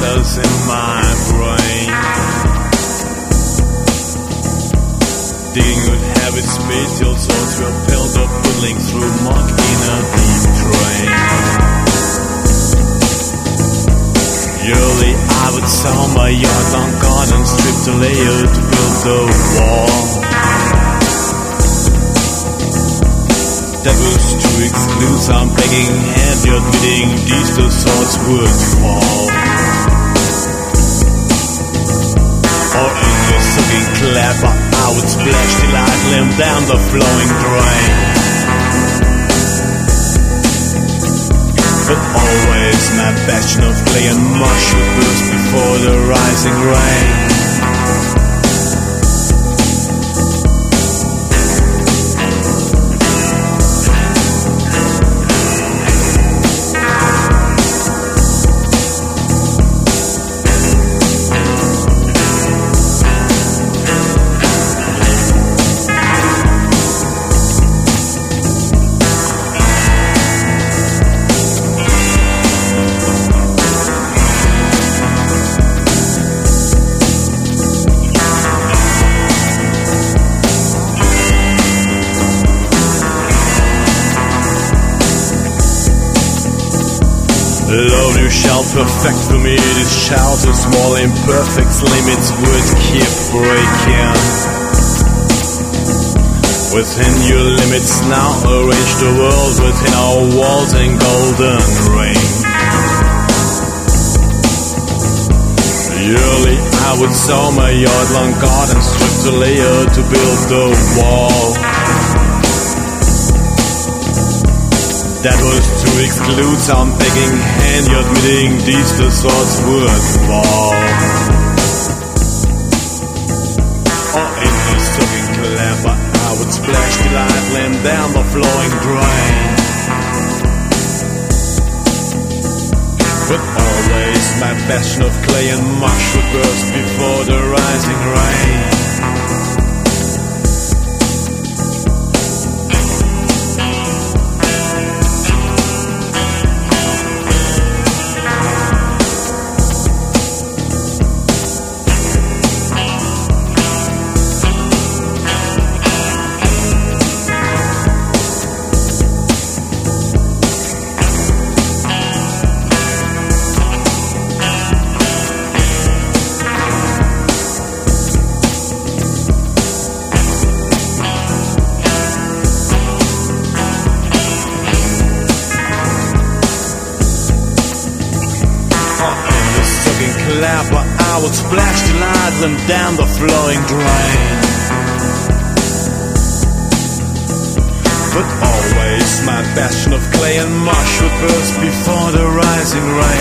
colors in my brain. Digging with heavy till souls repelled or pulling through muck in a deep drain. Yearly I would sell my yard long and strip the layer to build the wall. That was to exclude some begging and the swords fall. Or in the sucking clever, I would splash till I limb down the flowing drain. But always my passion of clay and mush before the rising rain. Love you shall perfect for me this shall to small imperfect limits would keep breaking. Within your limits now arrange the world within our walls in golden ring. Yearly I would sow my yard long garden strip the layer to build the wall That was to exclude some begging hand, you're admitting these the would fall. Or in the soaking clever, I would splash the light lamp down the flowing drain. But always my passion of clay and mush would burst before the rising rain. Sucking clapper, I would splash the light and down the flowing drain. But always my passion of clay and mush would burst before the rising rain.